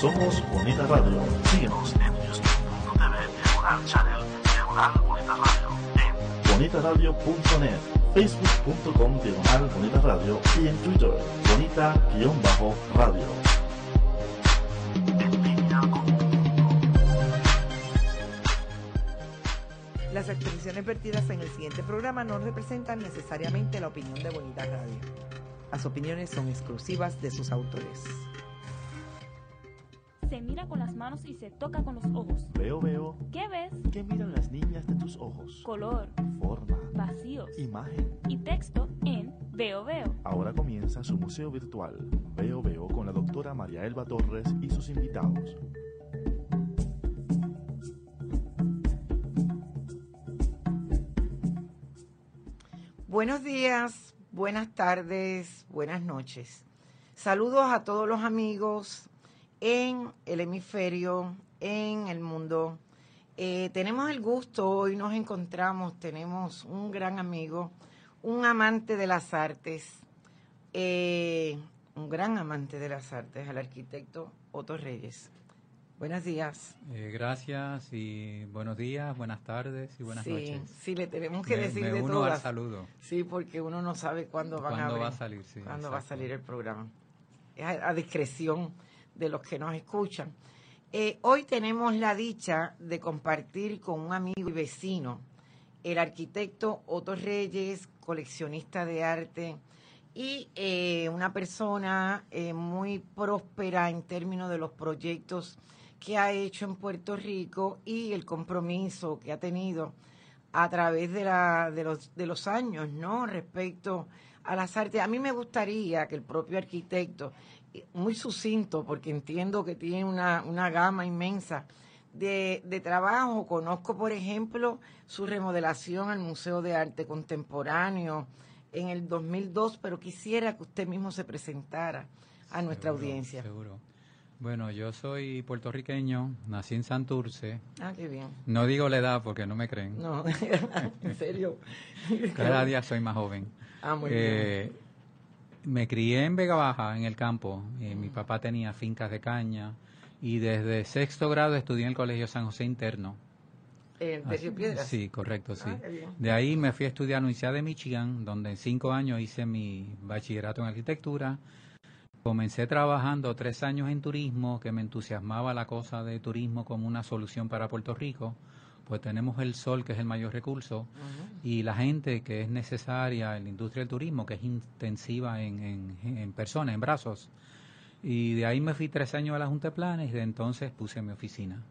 Somos Bonita Radio. Síguenos en youtube.tv diagonal channel diagonal Bonita Radio. En bonitaradio.net, facebook.com diagonal Bonita Radio y en Twitter, Bonita-radio. Las expresiones vertidas en el siguiente programa no representan necesariamente la opinión de Bonita Radio. Las opiniones son exclusivas de sus autores. Se mira con las manos y se toca con los ojos. Veo, veo. ¿Qué ves? ¿Qué miran las niñas de tus ojos? Color, Forma, vacíos imagen. y texto en Veo Veo. Ahora comienza su museo virtual. Veo, veo con la doctora María Elba Torres y sus invitados. Buenos días, buenas tardes, buenas noches. Saludos a todos los amigos en el hemisferio, en el mundo. Eh, tenemos el gusto, hoy nos encontramos, tenemos un gran amigo, un amante de las artes, eh, un gran amante de las artes, el arquitecto Otto Reyes. Buenos días. Eh, gracias y buenos días, buenas tardes y buenas sí, noches. sí, le tenemos que Me- decir me de uno todas. al saludo. Sí, porque uno no sabe cuándo van a ¿Cuándo abrir, va a salir? Sí, cuándo va a salir el programa. Es a, a discreción de los que nos escuchan. Eh, hoy tenemos la dicha de compartir con un amigo y vecino, el arquitecto Otto Reyes, coleccionista de arte y eh, una persona eh, muy próspera en términos de los proyectos que ha hecho en Puerto Rico y el compromiso que ha tenido a través de, la, de, los, de los años, ¿no? Respecto a las artes. A mí me gustaría que el propio arquitecto, muy sucinto, porque entiendo que tiene una, una gama inmensa de, de trabajo. Conozco, por ejemplo, su remodelación al Museo de Arte Contemporáneo en el 2002, pero quisiera que usted mismo se presentara a nuestra audiencia. Seguro. Bueno, yo soy puertorriqueño, nací en Santurce. Ah, qué bien. No digo la edad porque no me creen. No, en serio. Cada día soy más joven. Ah, muy Eh, Me crié en Vega Baja, en el campo. Eh, mi papá tenía fincas de caña y desde sexto grado estudié en el Colegio San José Interno. Ah, Piedras. Sí, correcto, sí. Ah. De ahí me fui a estudiar a la Universidad de Michigan, donde en cinco años hice mi bachillerato en arquitectura. Comencé trabajando tres años en turismo, que me entusiasmaba la cosa de turismo como una solución para Puerto Rico. Pues tenemos el sol, que es el mayor recurso, y la gente que es necesaria en la industria del turismo, que es intensiva en, en, en personas, en brazos. Y de ahí me fui tres años a la Junta de Planes y de entonces puse mi oficina.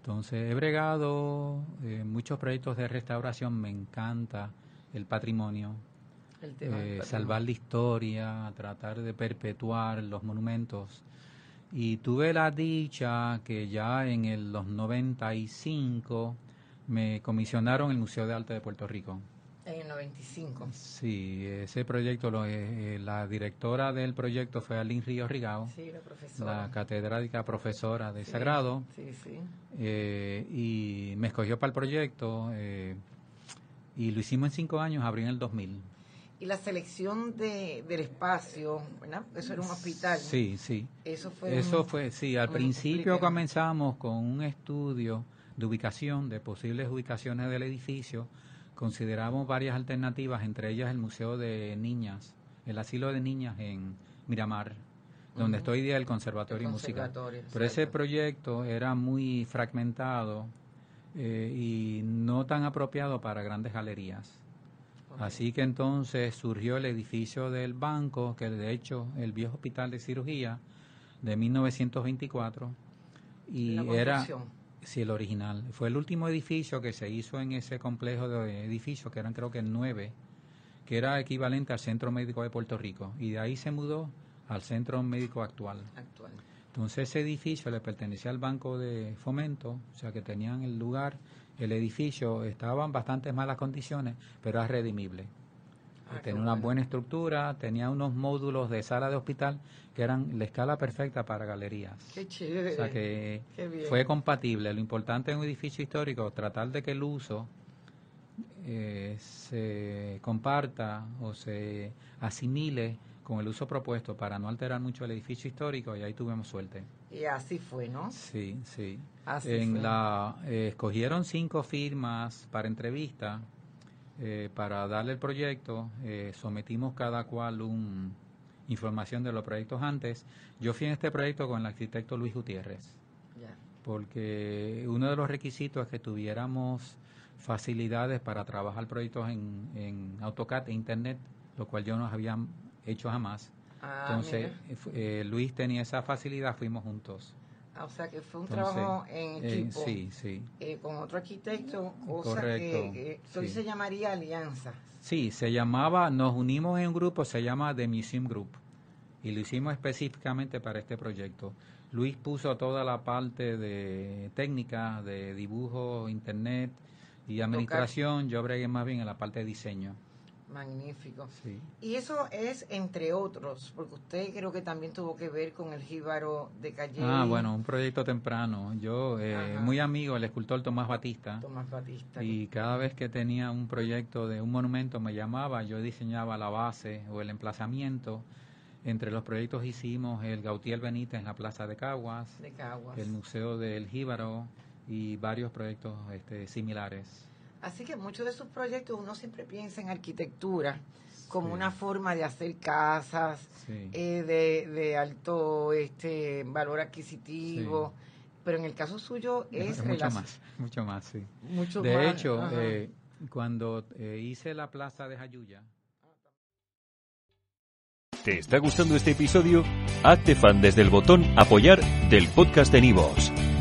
Entonces he bregado eh, muchos proyectos de restauración, me encanta el patrimonio, El tema del eh, patrimonio. salvar la historia, tratar de perpetuar los monumentos. Y tuve la dicha que ya en el, los 95 me comisionaron el Museo de Arte de Puerto Rico. En el 95. Sí, ese proyecto, lo, eh, eh, la directora del proyecto fue Aline Ríos Rigao, Sí, la profesora. la catedrática profesora de Sí, Sagrado. Sí, sí. Eh, y me escogió para el proyecto eh, y lo hicimos en cinco años, abril en el 2000. Y la selección de, del espacio, ¿verdad? Eso era un hospital. Sí, sí. Eso fue. Eso un- fue, sí, al principio comenzamos con un estudio de ubicación, de posibles ubicaciones del edificio. Consideramos varias alternativas, entre ellas el Museo de Niñas, el asilo de niñas en Miramar, donde Ujú. estoy día el Conservatorio El Musical. Pero ese proyecto era muy fragmentado eh, y no tan apropiado para grandes galerías. Así que entonces surgió el edificio del banco, que de hecho el viejo hospital de cirugía de 1924 y La era sí el original. Fue el último edificio que se hizo en ese complejo de edificios que eran creo que nueve, que era equivalente al Centro Médico de Puerto Rico y de ahí se mudó al Centro Médico actual. Actual. Entonces ese edificio le pertenecía al Banco de Fomento, o sea que tenían el lugar, el edificio estaba en bastante malas condiciones, pero era redimible. Ah, tenía una bueno. buena estructura, tenía unos módulos de sala de hospital que eran la escala perfecta para galerías. Qué chévere. O sea que fue compatible. Lo importante en un edificio histórico, tratar de que el uso eh, se comparta o se asimile con el uso propuesto para no alterar mucho el edificio histórico y ahí tuvimos suerte. Y así fue, ¿no? Sí, sí. Así en fue. la eh, escogieron cinco firmas para entrevista eh, para darle el proyecto. eh, sometimos cada cual un información de los proyectos antes. Yo fui en este proyecto con el arquitecto Luis Gutiérrez Ya. porque uno de los requisitos es que tuviéramos facilidades para trabajar proyectos en, en AutoCAD e Internet, lo cual yo no había hecho jamás. Ah, Entonces, eh, eh, Luis tenía esa facilidad, fuimos juntos. Ah, o sea que fue un Entonces, trabajo en eh, equipo. sí, sí. eh, con otro arquitecto, cosa Correcto, que, hoy sí. se llamaría alianza. Sí, se llamaba, nos unimos en un grupo, se llama The Museum Group, y lo hicimos específicamente para este proyecto. Luis puso toda la parte de técnica, de dibujo, internet y administración, yo bregué más bien en la parte de diseño. Magnífico. Sí. Y eso es entre otros, porque usted creo que también tuvo que ver con el jíbaro de Calle. Ah, bueno, un proyecto temprano. Yo, eh, muy amigo del escultor Tomás Batista, Tomás Batista. y cada vez que tenía un proyecto de un monumento me llamaba, yo diseñaba la base o el emplazamiento. Entre los proyectos hicimos el Gautier Benítez en la Plaza de Caguas, de Caguas. el Museo del Jíbaro y varios proyectos este, similares. Así que muchos de sus proyectos uno siempre piensa en arquitectura como Sí. una forma de hacer casas Sí. eh, de, de alto este valor adquisitivo, pero en el caso suyo es mucho relac- más, mucho más, sí. mucho De más, hecho, eh, cuando eh, hice la Plaza de Jayuya, ¿Te está gustando este episodio? Hazte fan desde el botón Apoyar del podcast de Nivos.